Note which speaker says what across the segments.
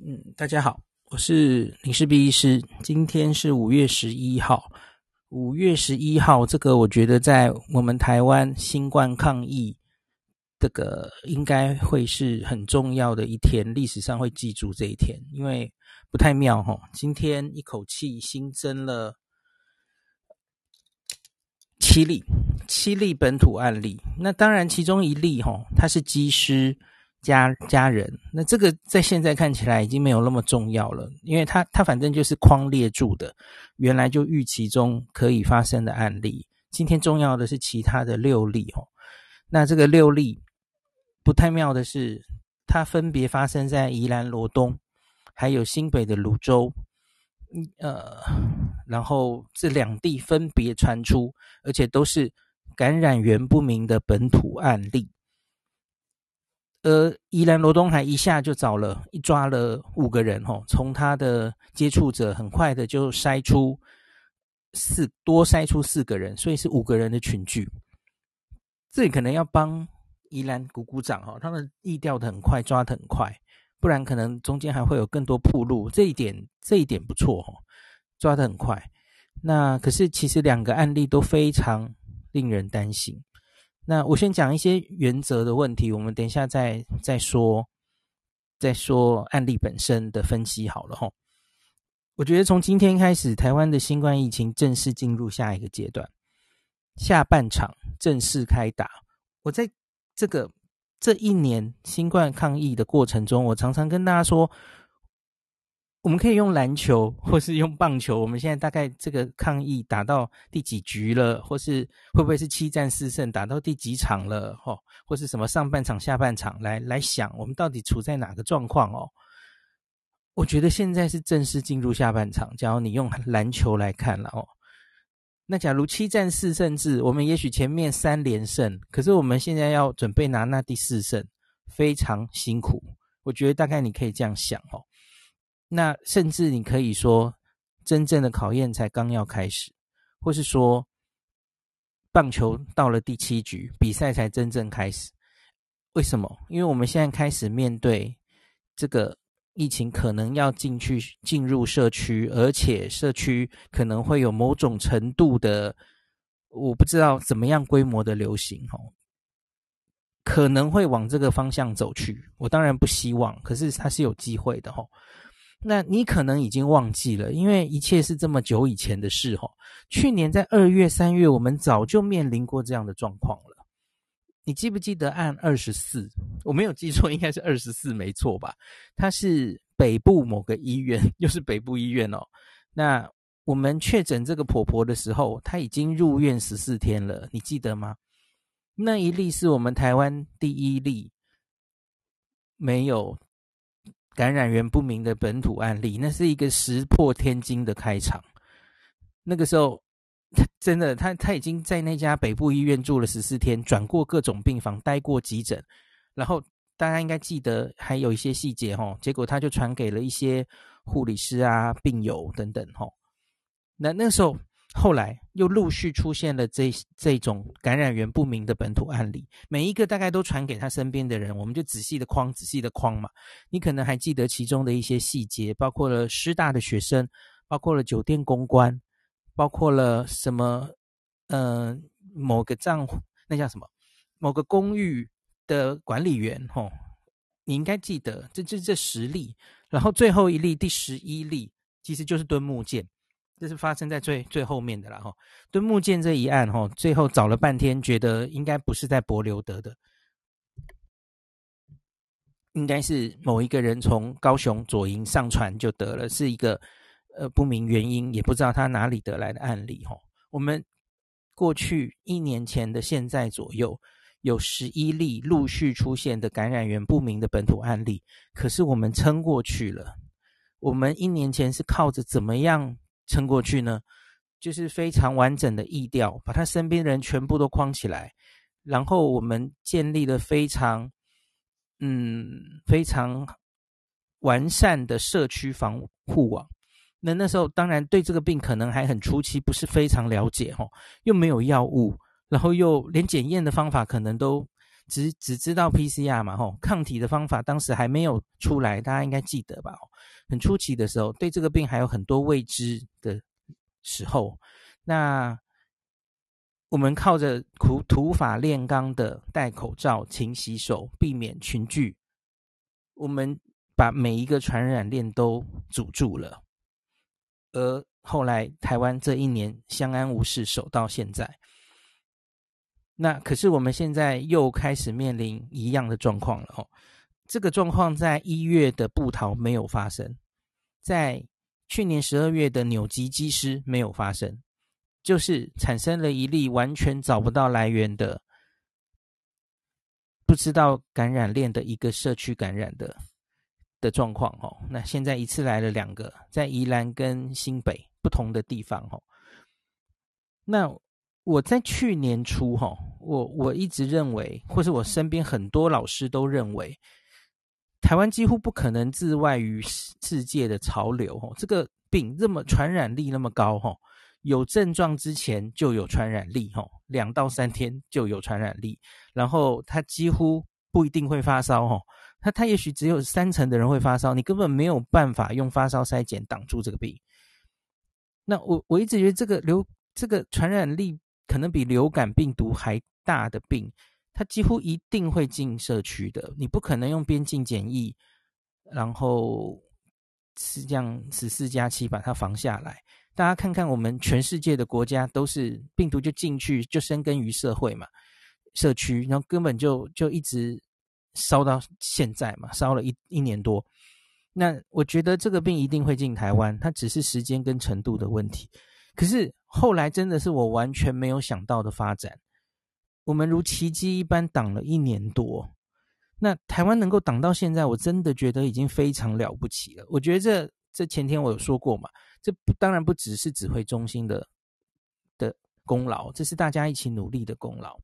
Speaker 1: 嗯，大家好，我是林氏璧医师。今天是五月十一号，五月十一号，这个我觉得在我们台湾新冠抗疫，这个应该会是很重要的一天，历史上会记住这一天，因为不太妙哈。今天一口气新增了七例，七例本土案例。那当然，其中一例哈，他是机师。家家人，那这个在现在看起来已经没有那么重要了，因为它它反正就是框列住的，原来就预期中可以发生的案例。今天重要的是其他的六例哦，那这个六例不太妙的是，它分别发生在宜兰罗东，还有新北的芦洲，呃，然后这两地分别传出，而且都是感染源不明的本土案例。而宜兰罗东还一下就找了一抓了五个人吼，从他的接触者很快的就筛出四多筛出四个人，所以是五个人的群聚。这里可能要帮宜兰鼓鼓掌哈，他们疫调的很快，抓的很快，不然可能中间还会有更多铺路。这一点这一点不错哦，抓的很快。那可是其实两个案例都非常令人担心。那我先讲一些原则的问题，我们等一下再再说，再说案例本身的分析好了齁。我觉得从今天开始，台湾的新冠疫情正式进入下一个阶段，下半场正式开打。我在这个这一年新冠抗疫的过程中，我常常跟大家说。我们可以用篮球，或是用棒球。我们现在大概这个抗疫打到第几局了，或是会不会是七战四胜，打到第几场了？吼，或是什么上半场、下半场，来来想，我们到底处在哪个状况哦？我觉得现在是正式进入下半场。假如你用篮球来看了哦，那假如七战四胜制，我们也许前面三连胜，可是我们现在要准备拿那第四胜，非常辛苦。我觉得大概你可以这样想哦。那甚至你可以说，真正的考验才刚要开始，或是说，棒球到了第七局，比赛才真正开始。为什么？因为我们现在开始面对这个疫情，可能要进去进入社区，而且社区可能会有某种程度的，我不知道怎么样规模的流行哦，可能会往这个方向走去。我当然不希望，可是它是有机会的哦。那你可能已经忘记了，因为一切是这么久以前的事吼。去年在二月、三月，我们早就面临过这样的状况了。你记不记得案二十四？我没有记错，应该是二十四，没错吧？它是北部某个医院，又是北部医院哦。那我们确诊这个婆婆的时候，她已经入院十四天了，你记得吗？那一例是我们台湾第一例，没有。感染源不明的本土案例，那是一个石破天惊的开场。那个时候，他 真的，他他已经在那家北部医院住了十四天，转过各种病房，待过急诊。然后大家应该记得还有一些细节齁，结果他就传给了一些护理师啊、病友等等齁。那那时候。后来又陆续出现了这这种感染源不明的本土案例，每一个大概都传给他身边的人，我们就仔细的框，仔细的框嘛。你可能还记得其中的一些细节，包括了师大的学生，包括了酒店公关，包括了什么，呃，某个账户，那叫什么？某个公寓的管理员，吼，你应该记得，这这这十例，然后最后一例，第十一例，其实就是敦睦舰。这是发生在最最后面的了哈，敦木剑这一案哈，最后找了半天，觉得应该不是在帛琉得的，应该是某一个人从高雄左营上船就得了，是一个呃不明原因，也不知道他哪里得来的案例哈。我们过去一年前的现在左右，有十一例陆续出现的感染源不明的本土案例，可是我们撑过去了。我们一年前是靠着怎么样？撑过去呢，就是非常完整的疫调，把他身边人全部都框起来，然后我们建立了非常，嗯，非常完善的社区防护网。那那时候当然对这个病可能还很初期，不是非常了解，哦，又没有药物，然后又连检验的方法可能都只只知道 PCR 嘛，吼，抗体的方法当时还没有出来，大家应该记得吧？很初期的时候，对这个病还有很多未知的时候，那我们靠着土土法炼钢的戴口罩、勤洗手、避免群聚，我们把每一个传染链都阻住了，而后来台湾这一年相安无事，守到现在。那可是我们现在又开始面临一样的状况了哦。这个状况在一月的部桃没有发生，在去年十二月的纽基机师没有发生，就是产生了一例完全找不到来源的、不知道感染链的一个社区感染的的状况哦。那现在一次来了两个，在宜兰跟新北不同的地方哦。那我在去年初哈。我我一直认为，或是我身边很多老师都认为，台湾几乎不可能自外于世界的潮流。这个病这么传染力那么高，哈，有症状之前就有传染力，哈，两到三天就有传染力。然后他几乎不一定会发烧，哈，他他也许只有三成的人会发烧，你根本没有办法用发烧筛检挡住这个病。那我我一直觉得这个流这个传染力可能比流感病毒还。大的病，它几乎一定会进社区的。你不可能用边境检疫，然后是这样十四加七把它防下来。大家看看，我们全世界的国家都是病毒就进去就生根于社会嘛，社区，然后根本就就一直烧到现在嘛，烧了一一年多。那我觉得这个病一定会进台湾，它只是时间跟程度的问题。可是后来真的是我完全没有想到的发展。我们如奇迹一般挡了一年多，那台湾能够挡到现在，我真的觉得已经非常了不起了。我觉得这这前天我有说过嘛，这当然不只是指挥中心的的功劳，这是大家一起努力的功劳。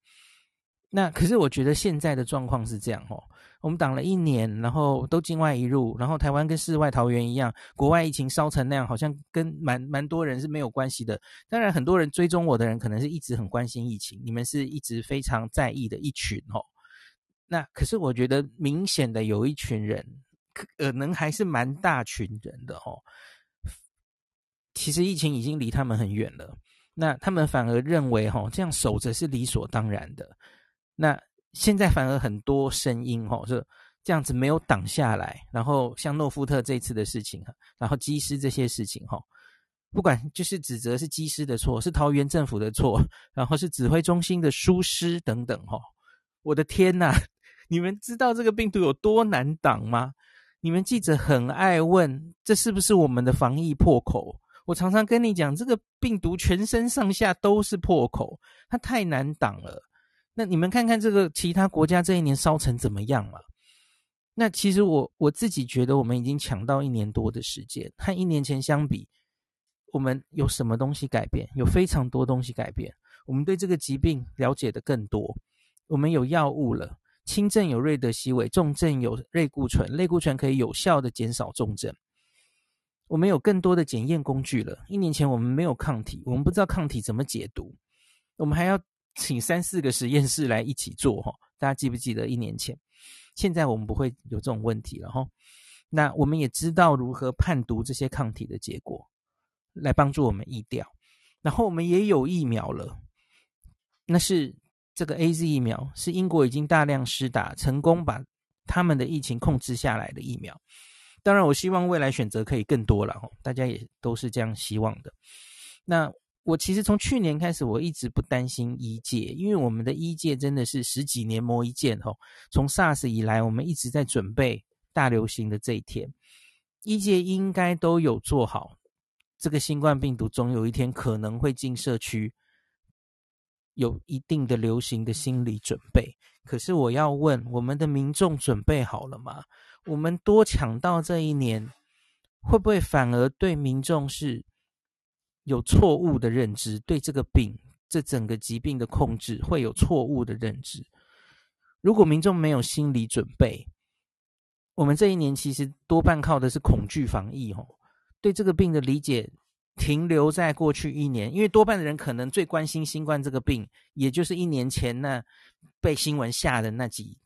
Speaker 1: 那可是我觉得现在的状况是这样哦，我们挡了一年，然后都境外一入，然后台湾跟世外桃源一样，国外疫情烧成那样，好像跟蛮蛮多人是没有关系的。当然，很多人追踪我的人，可能是一直很关心疫情，你们是一直非常在意的一群哦。那可是我觉得明显的有一群人，可能还是蛮大群人的哦。其实疫情已经离他们很远了，那他们反而认为哈，这样守着是理所当然的。那现在反而很多声音吼，是这样子没有挡下来，然后像诺富特这次的事情，然后机师这些事情吼，不管就是指责是机师的错，是桃园政府的错，然后是指挥中心的疏失等等吼，我的天呐，你们知道这个病毒有多难挡吗？你们记者很爱问，这是不是我们的防疫破口？我常常跟你讲，这个病毒全身上下都是破口，它太难挡了。那你们看看这个其他国家这一年烧成怎么样嘛？那其实我我自己觉得我们已经抢到一年多的时间，和一年前相比，我们有什么东西改变？有非常多东西改变。我们对这个疾病了解的更多，我们有药物了，轻症有瑞德西韦，重症有类固醇，类固醇可以有效的减少重症。我们有更多的检验工具了。一年前我们没有抗体，我们不知道抗体怎么解读，我们还要。请三四个实验室来一起做哈，大家记不记得一年前？现在我们不会有这种问题了哈。那我们也知道如何判读这些抗体的结果，来帮助我们疫调。然后我们也有疫苗了，那是这个 AZ 疫苗，是英国已经大量施打，成功把他们的疫情控制下来的疫苗。当然，我希望未来选择可以更多了，大家也都是这样希望的。那。我其实从去年开始，我一直不担心医界，因为我们的医界真的是十几年磨一剑吼。从 SARS 以来，我们一直在准备大流行的这一天，医界应该都有做好这个新冠病毒总有一天可能会进社区，有一定的流行的心理准备。可是我要问，我们的民众准备好了吗？我们多抢到这一年，会不会反而对民众是？有错误的认知，对这个病、这整个疾病的控制会有错误的认知。如果民众没有心理准备，我们这一年其实多半靠的是恐惧防疫，吼，对这个病的理解停留在过去一年，因为多半的人可能最关心新冠这个病，也就是一年前那被新闻吓的那几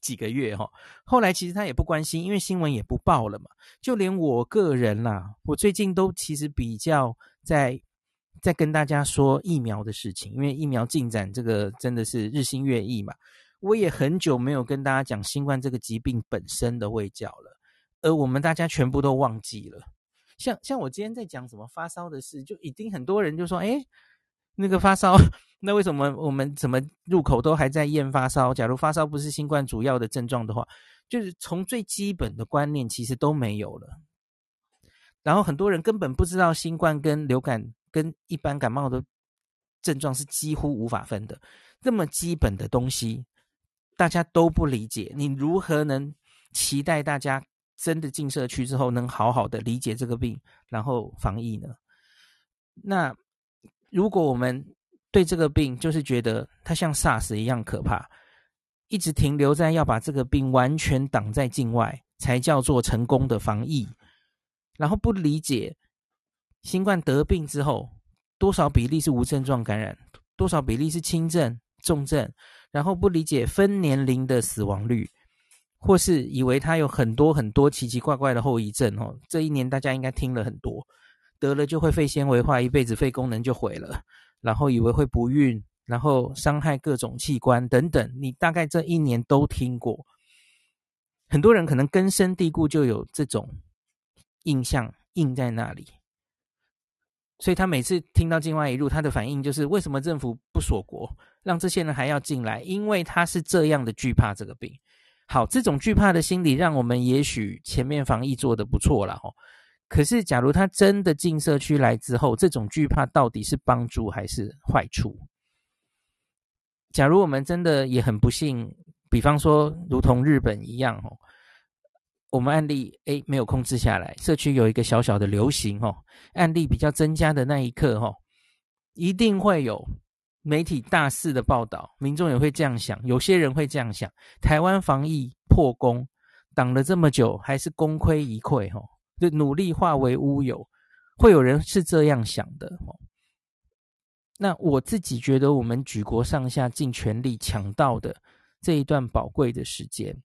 Speaker 1: 几个月哈。后来其实他也不关心，因为新闻也不报了嘛。就连我个人啦，我最近都其实比较在在跟大家说疫苗的事情，因为疫苗进展这个真的是日新月异嘛。我也很久没有跟大家讲新冠这个疾病本身的卫教了，而我们大家全部都忘记了。像像我今天在讲什么发烧的事，就一定很多人就说：“诶，那个发烧，那为什么我们怎么入口都还在验发烧？假如发烧不是新冠主要的症状的话，就是从最基本的观念其实都没有了。然后很多人根本不知道新冠跟流感跟一般感冒的症状是几乎无法分的，这么基本的东西。”大家都不理解，你如何能期待大家真的进社区之后能好好的理解这个病，然后防疫呢？那如果我们对这个病就是觉得它像 SARS 一样可怕，一直停留在要把这个病完全挡在境外才叫做成功的防疫，然后不理解新冠得病之后多少比例是无症状感染，多少比例是轻症、重症。然后不理解分年龄的死亡率，或是以为它有很多很多奇奇怪怪的后遗症哦。这一年大家应该听了很多，得了就会肺纤维化，一辈子肺功能就毁了。然后以为会不孕，然后伤害各种器官等等，你大概这一年都听过。很多人可能根深蒂固就有这种印象印在那里。所以他每次听到境外一路，他的反应就是：为什么政府不锁国，让这些人还要进来？因为他是这样的惧怕这个病。好，这种惧怕的心理，让我们也许前面防疫做的不错了哦。可是，假如他真的进社区来之后，这种惧怕到底是帮助还是坏处？假如我们真的也很不幸，比方说如同日本一样哦。我们案例诶没有控制下来，社区有一个小小的流行哦，案例比较增加的那一刻哦，一定会有媒体大肆的报道，民众也会这样想，有些人会这样想，台湾防疫破功，挡了这么久还是功亏一篑哦，就努力化为乌有，会有人是这样想的哦。那我自己觉得，我们举国上下尽全力抢到的这一段宝贵的时间，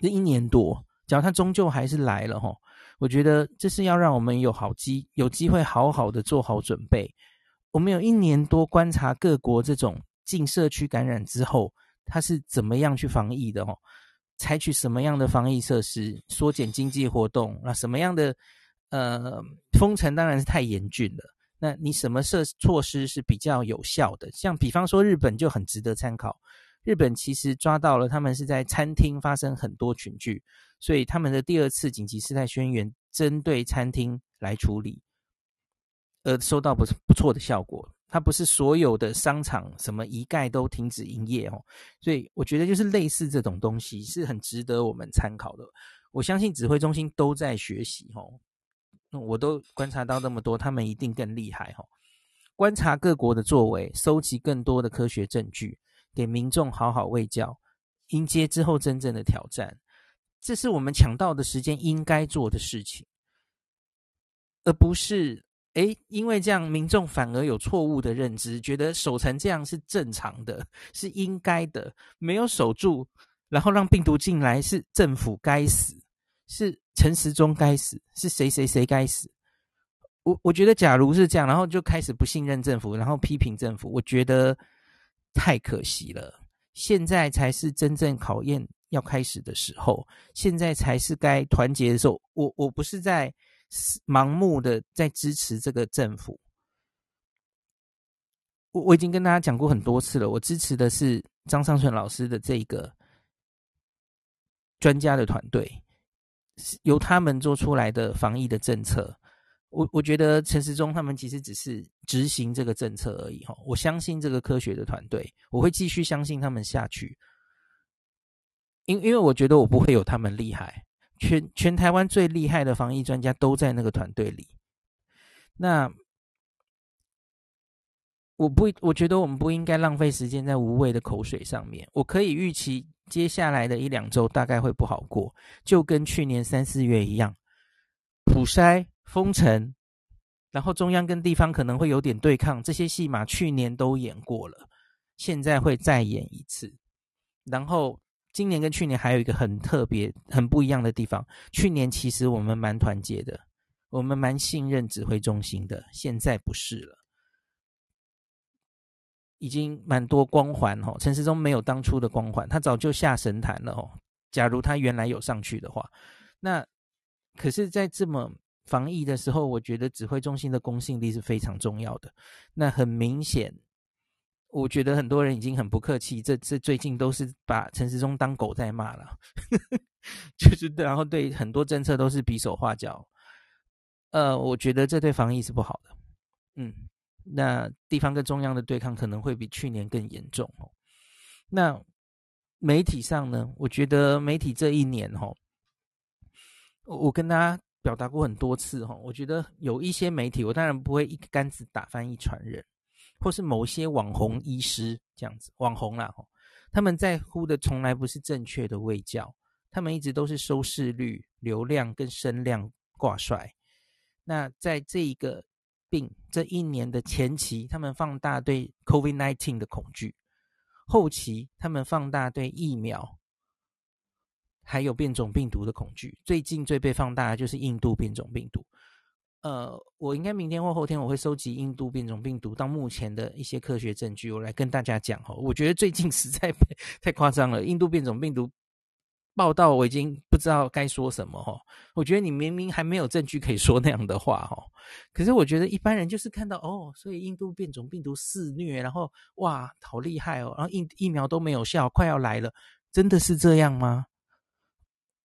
Speaker 1: 这一年多。只要他终究还是来了哈，我觉得这是要让我们有好机有机会好好的做好准备。我们有一年多观察各国这种进社区感染之后，他是怎么样去防疫的吼？采取什么样的防疫设施？缩减经济活动？那什么样的呃封城当然是太严峻了。那你什么设措施是比较有效的？像比方说日本就很值得参考。日本其实抓到了，他们是在餐厅发生很多群聚，所以他们的第二次紧急事态宣言针对餐厅来处理，而收到不不错的效果。它不是所有的商场什么一概都停止营业哦，所以我觉得就是类似这种东西是很值得我们参考的。我相信指挥中心都在学习哦，那我都观察到那么多，他们一定更厉害哦。观察各国的作为，收集更多的科学证据。给民众好好卫教，迎接之后真正的挑战，这是我们抢到的时间应该做的事情，而不是诶，因为这样民众反而有错误的认知，觉得守成这样是正常的，是应该的，没有守住，然后让病毒进来是政府该死，是陈时中该死，是谁谁谁该死。我我觉得假如是这样，然后就开始不信任政府，然后批评政府，我觉得。太可惜了，现在才是真正考验要开始的时候，现在才是该团结的时候。我我不是在盲目的在支持这个政府，我我已经跟大家讲过很多次了，我支持的是张上淳老师的这个专家的团队，由他们做出来的防疫的政策。我我觉得陈时中他们其实只是执行这个政策而已哈，我相信这个科学的团队，我会继续相信他们下去，因因为我觉得我不会有他们厉害，全全台湾最厉害的防疫专家都在那个团队里，那我不我觉得我们不应该浪费时间在无谓的口水上面，我可以预期接下来的一两周大概会不好过，就跟去年三四月一样，普筛。封城，然后中央跟地方可能会有点对抗，这些戏码去年都演过了，现在会再演一次。然后今年跟去年还有一个很特别、很不一样的地方，去年其实我们蛮团结的，我们蛮信任指挥中心的，现在不是了，已经蛮多光环哦。陈时中没有当初的光环，他早就下神坛了哦。假如他原来有上去的话，那可是，在这么。防疫的时候，我觉得指挥中心的公信力是非常重要的。那很明显，我觉得很多人已经很不客气，这这最近都是把陈时中当狗在骂了，就是然后对很多政策都是比手画脚。呃，我觉得这对防疫是不好的。嗯，那地方跟中央的对抗可能会比去年更严重哦。那媒体上呢？我觉得媒体这一年哦，我跟大家。表达过很多次哈，我觉得有一些媒体，我当然不会一竿子打翻一船人，或是某些网红医师这样子，网红啦，他们在乎的从来不是正确的卫教，他们一直都是收视率、流量跟声量挂帅。那在这一个病这一年的前期，他们放大对 COVID-19 的恐惧，后期他们放大对疫苗。还有变种病毒的恐惧，最近最被放大的就是印度变种病毒。呃，我应该明天或后天我会收集印度变种病毒到目前的一些科学证据，我来跟大家讲哈。我觉得最近 实在太夸张了，印度变种病毒报道我已经不知道该说什么哈。我觉得你明明还没有证据可以说那样的话哈，可是我觉得一般人就是看到哦，所以印度变种病毒肆虐，然后哇，好厉害哦，然后疫疫苗都没有效，快要来了，真的是这样吗？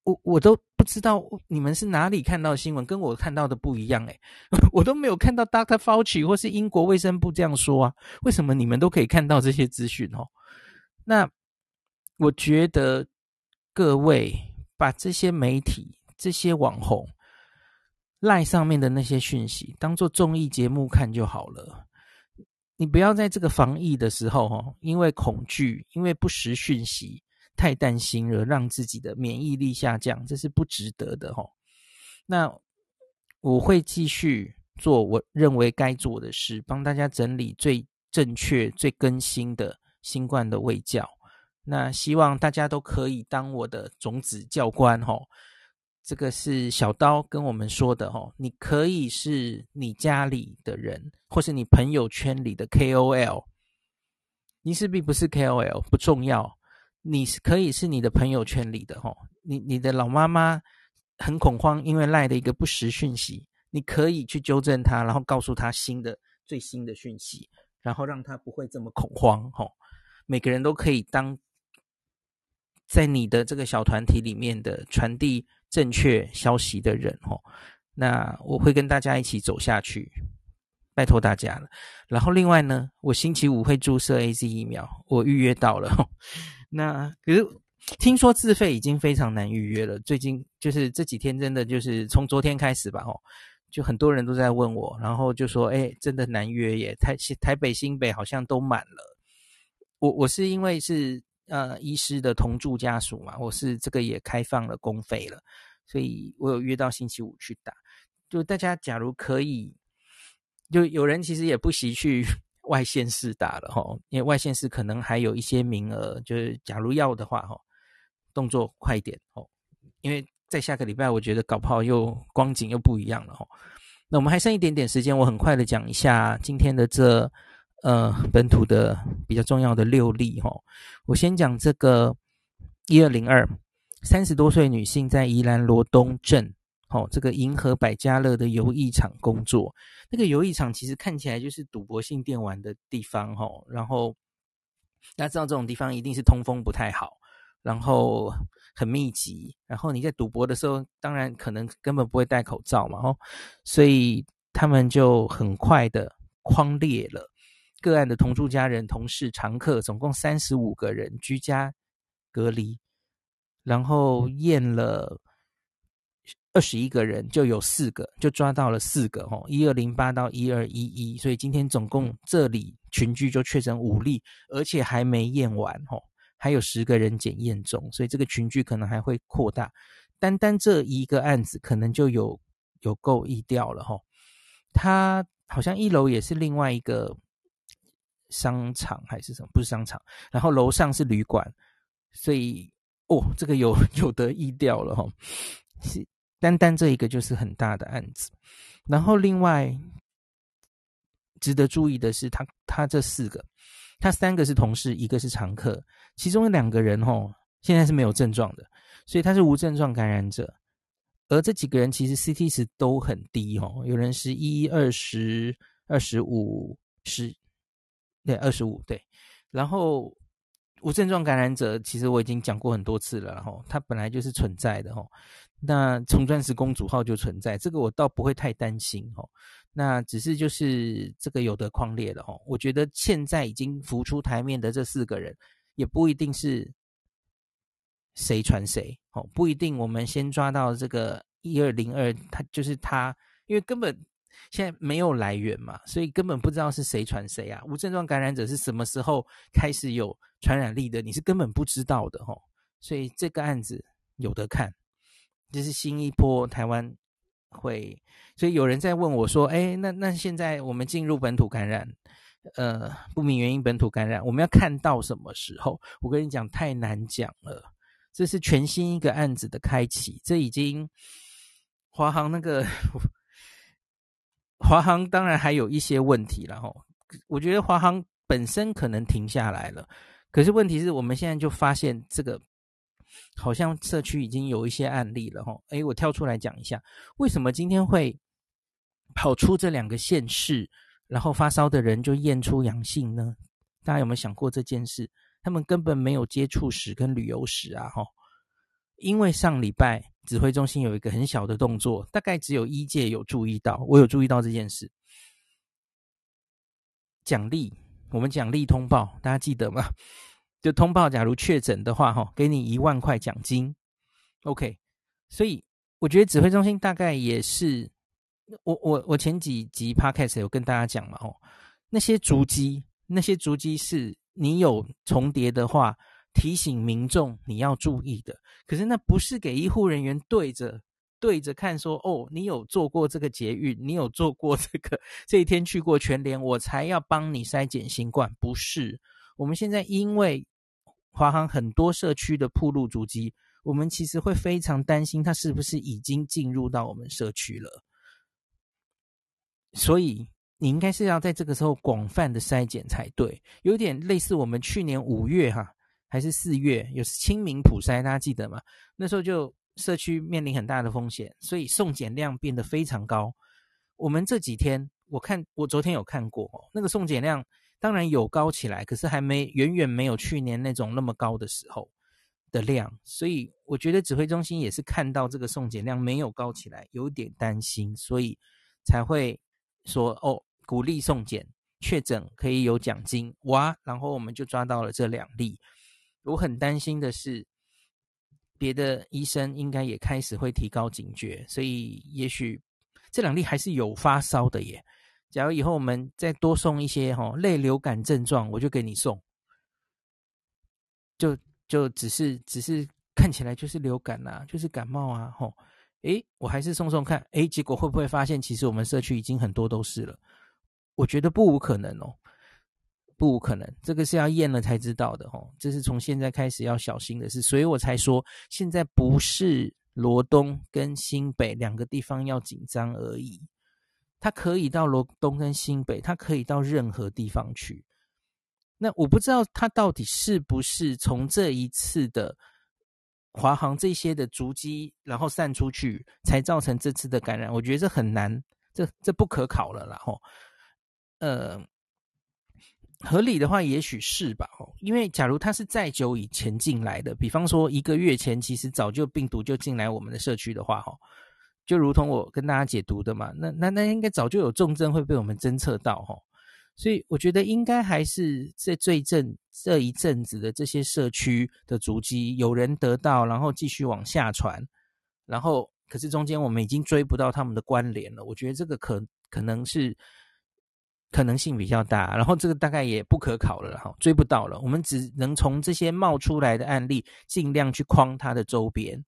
Speaker 1: 我我都不知道你们是哪里看到新闻，跟我看到的不一样诶，我都没有看到 Dr. Fauci 或是英国卫生部这样说啊，为什么你们都可以看到这些资讯哦？那我觉得各位把这些媒体、这些网红赖上面的那些讯息当做综艺节目看就好了，你不要在这个防疫的时候哦，因为恐惧，因为不实讯息。太担心了，让自己的免疫力下降，这是不值得的齁。那我会继续做我认为该做的事，帮大家整理最正确、最更新的新冠的卫教。那希望大家都可以当我的种子教官齁。这个是小刀跟我们说的哦。你可以是你家里的人，或是你朋友圈里的 KOL。你是并不是 KOL 不重要。你是可以是你的朋友圈里的齁，你你的老妈妈很恐慌，因为赖的一个不实讯息，你可以去纠正她，然后告诉她新的最新的讯息，然后让她不会这么恐慌齁。每个人都可以当在你的这个小团体里面的传递正确消息的人齁。那我会跟大家一起走下去，拜托大家了。然后另外呢，我星期五会注射 AZ 疫苗，我预约到了。那可是听说自费已经非常难预约了。最近就是这几天，真的就是从昨天开始吧，哦，就很多人都在问我，然后就说：“哎，真的难约耶，台台北、新北好像都满了。”我我是因为是呃医师的同住家属嘛，我是这个也开放了公费了，所以我有约到星期五去打。就大家假如可以，就有人其实也不惜去。外县市打了哈，因为外县市可能还有一些名额，就是假如要的话哈，动作快一点哦，因为在下个礼拜，我觉得搞不好又光景又不一样了哈。那我们还剩一点点时间，我很快的讲一下今天的这呃本土的比较重要的六例哈。我先讲这个一二零二，三十多岁女性在宜兰罗东镇。哦，这个银河百家乐的游艺场工作，那个游艺场其实看起来就是赌博性电玩的地方哈。然后大家知道这种地方一定是通风不太好，然后很密集，然后你在赌博的时候，当然可能根本不会戴口罩嘛，哦，所以他们就很快的框裂了个案的同住家人、同事、常客，总共三十五个人居家隔离，然后验了。二十一个人就有四个，就抓到了四个哦，一二零八到一二一一，所以今天总共这里群聚就确诊五例，而且还没验完哦，还有十个人检验中，所以这个群聚可能还会扩大。单单这一个案子可能就有有够意调了哈，它好像一楼也是另外一个商场还是什么？不是商场，然后楼上是旅馆，所以哦，这个有有得意调了哈。是单单这一个就是很大的案子，然后另外值得注意的是他，他这四个，他三个是同事，一个是常客，其中有两个人哦，现在是没有症状的，所以他是无症状感染者。而这几个人其实 CT 值都很低哦，有人十一、二十、二十五、十，对，二十五对。然后无症状感染者，其实我已经讲过很多次了，然后它本来就是存在的哦。那从钻石公主号就存在，这个我倒不会太担心哦。那只是就是这个有的框列了哦。我觉得现在已经浮出台面的这四个人，也不一定是。谁传谁？哦，不一定。我们先抓到这个一二零二，他就是他，因为根本现在没有来源嘛，所以根本不知道是谁传谁啊。无症状感染者是什么时候开始有传染力的？你是根本不知道的哦。所以这个案子有得看，这是新一波台湾会。所以有人在问我说：“哎，那那现在我们进入本土感染，呃，不明原因本土感染，我们要看到什么时候？”我跟你讲，太难讲了。这是全新一个案子的开启，这已经华航那个华航当然还有一些问题了哈。我觉得华航本身可能停下来了，可是问题是我们现在就发现这个好像社区已经有一些案例了哈。诶，我跳出来讲一下，为什么今天会跑出这两个县市，然后发烧的人就验出阳性呢？大家有没有想过这件事？他们根本没有接触史跟旅游史啊，齁！因为上礼拜指挥中心有一个很小的动作，大概只有一届有注意到，我有注意到这件事。奖励，我们奖励通报，大家记得吗？就通报，假如确诊的话，哈，给你一万块奖金。OK，所以我觉得指挥中心大概也是，我我我前几集 Podcast 有跟大家讲嘛，哦，那些足迹，那些足迹是。你有重叠的话，提醒民众你要注意的。可是那不是给医护人员对着对着看说，哦，你有做过这个捷运，你有做过这个 这一天去过全联，我才要帮你筛检新冠。不是，我们现在因为华航很多社区的铺路足迹，我们其实会非常担心他是不是已经进入到我们社区了，所以。你应该是要在这个时候广泛的筛检才对，有点类似我们去年五月哈，还是四月有清明普筛，大家记得吗？那时候就社区面临很大的风险，所以送检量变得非常高。我们这几天我看，我昨天有看过，那个送检量当然有高起来，可是还没远远没有去年那种那么高的时候的量，所以我觉得指挥中心也是看到这个送检量没有高起来，有点担心，所以才会。说哦，鼓励送检，确诊可以有奖金哇！然后我们就抓到了这两例。我很担心的是，别的医生应该也开始会提高警觉，所以也许这两例还是有发烧的耶。假如以后我们再多送一些哈、哦、类流感症状，我就给你送。就就只是只是看起来就是流感呐、啊，就是感冒啊，吼、哦。诶，我还是送送看，诶，结果会不会发现，其实我们社区已经很多都是了？我觉得不无可能哦，不可能，这个是要验了才知道的哦。这是从现在开始要小心的事，所以我才说，现在不是罗东跟新北两个地方要紧张而已，它可以到罗东跟新北，它可以到任何地方去。那我不知道它到底是不是从这一次的。华航这些的足迹，然后散出去，才造成这次的感染。我觉得这很难，这这不可考了啦。吼，呃，合理的话，也许是吧。吼，因为假如他是再久以前进来的，比方说一个月前，其实早就病毒就进来我们的社区的话，吼，就如同我跟大家解读的嘛，那那那应该早就有重症会被我们侦测到，吼。所以我觉得应该还是这最正这一阵子的这些社区的足迹有人得到，然后继续往下传，然后可是中间我们已经追不到他们的关联了。我觉得这个可可能是可能性比较大，然后这个大概也不可考了，哈，追不到了。我们只能从这些冒出来的案例尽量去框它的周边，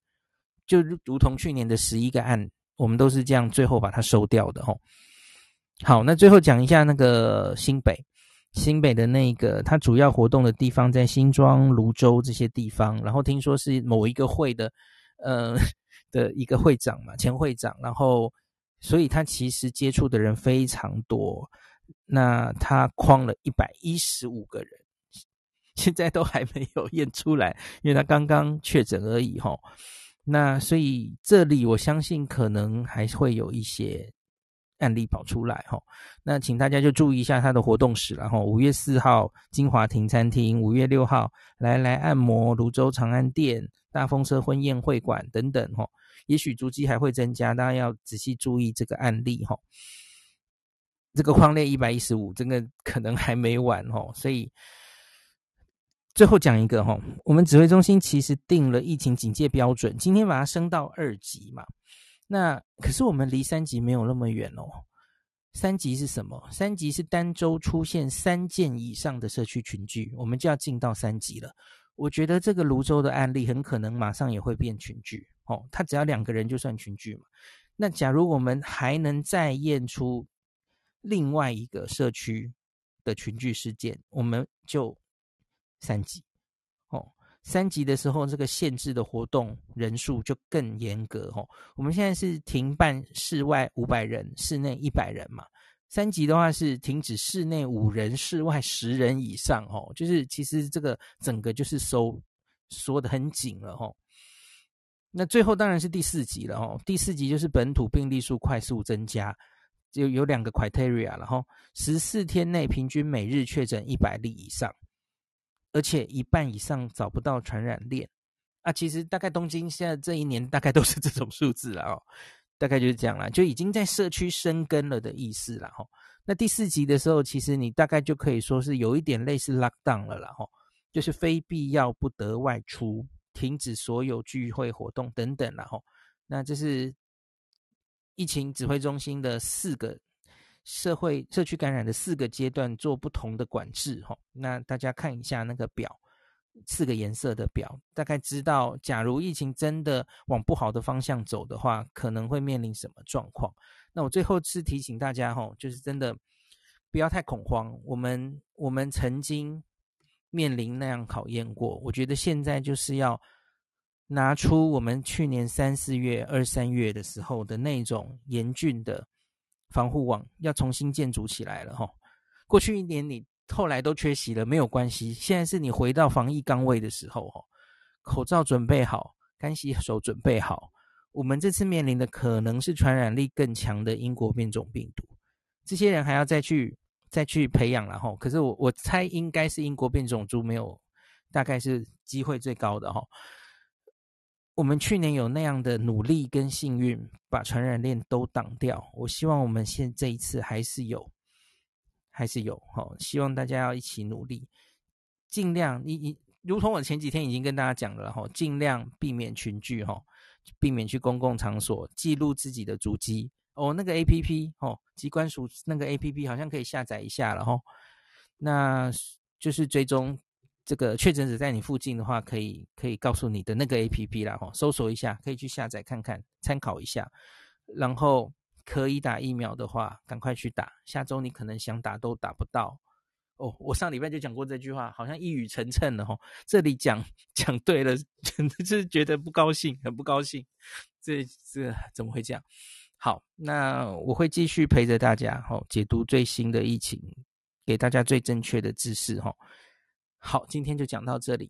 Speaker 1: 就如同去年的十一个案，我们都是这样最后把它收掉的，哈。好，那最后讲一下那个新北，新北的那个它主要活动的地方在新庄、芦洲这些地方，然后听说是某一个会的，呃 的一个会长嘛，前会长，然后所以他其实接触的人非常多，那他框了一百一十五个人。现在都还没有验出来，因为他刚刚确诊而已哈。那所以这里我相信可能还会有一些案例跑出来哈。那请大家就注意一下他的活动史然后五月四号金华庭餐厅，五月六号来来按摩芦洲长安店、大风车婚宴会馆等等哈。也许足迹还会增加，大家要仔细注意这个案例哈。这个框列一百一十五，真的可能还没完哦，所以。最后讲一个哈，我们指挥中心其实定了疫情警戒标准，今天把它升到二级嘛。那可是我们离三级没有那么远哦。三级是什么？三级是单周出现三件以上的社区群聚，我们就要进到三级了。我觉得这个芦洲的案例很可能马上也会变群聚哦。他只要两个人就算群聚嘛。那假如我们还能再验出另外一个社区的群聚事件，我们就。三级，哦，三级的时候，这个限制的活动人数就更严格哦。我们现在是停办室外五百人，室内一百人嘛。三级的话是停止室内五人，室外十人以上哦。就是其实这个整个就是收缩得很紧了哦。那最后当然是第四级了哦。第四级就是本土病例数快速增加，就有两个 criteria 然后。十四天内平均每日确诊一百例以上。而且一半以上找不到传染链啊！其实大概东京现在这一年大概都是这种数字了哦，大概就是这样了，就已经在社区生根了的意思了哈。那第四级的时候，其实你大概就可以说是有一点类似 lockdown 了啦哈，就是非必要不得外出，停止所有聚会活动等等了哈。那这是疫情指挥中心的四个。社会社区感染的四个阶段做不同的管制，哈，那大家看一下那个表，四个颜色的表，大概知道，假如疫情真的往不好的方向走的话，可能会面临什么状况。那我最后是提醒大家，哈，就是真的不要太恐慌。我们我们曾经面临那样考验过，我觉得现在就是要拿出我们去年三四月、二三月的时候的那种严峻的。防护网要重新建筑起来了哈。过去一年你后来都缺席了，没有关系。现在是你回到防疫岗位的时候哈。口罩准备好，干洗手准备好。我们这次面临的可能是传染力更强的英国变种病毒，这些人还要再去再去培养了哈。可是我我猜应该是英国变种株没有，大概是机会最高的哈。我们去年有那样的努力跟幸运，把传染链都挡掉。我希望我们现这一次还是有，还是有。好，希望大家要一起努力，尽量你你，如同我前几天已经跟大家讲了哈，尽量避免群聚哈，避免去公共场所，记录自己的足迹。哦，那个 APP 哦，机关署那个 APP 好像可以下载一下了哈，那就是追踪。这个确诊者在你附近的话，可以可以告诉你的那个 APP 啦，哈，搜索一下，可以去下载看看，参考一下。然后可以打疫苗的话，赶快去打。下周你可能想打都打不到。哦，我上礼拜就讲过这句话，好像一语成谶了哈。这里讲讲对了，真的是觉得不高兴，很不高兴。这这怎么会这样？好，那我会继续陪着大家，哈，解读最新的疫情，给大家最正确的知识，哈。好，今天就讲到这里。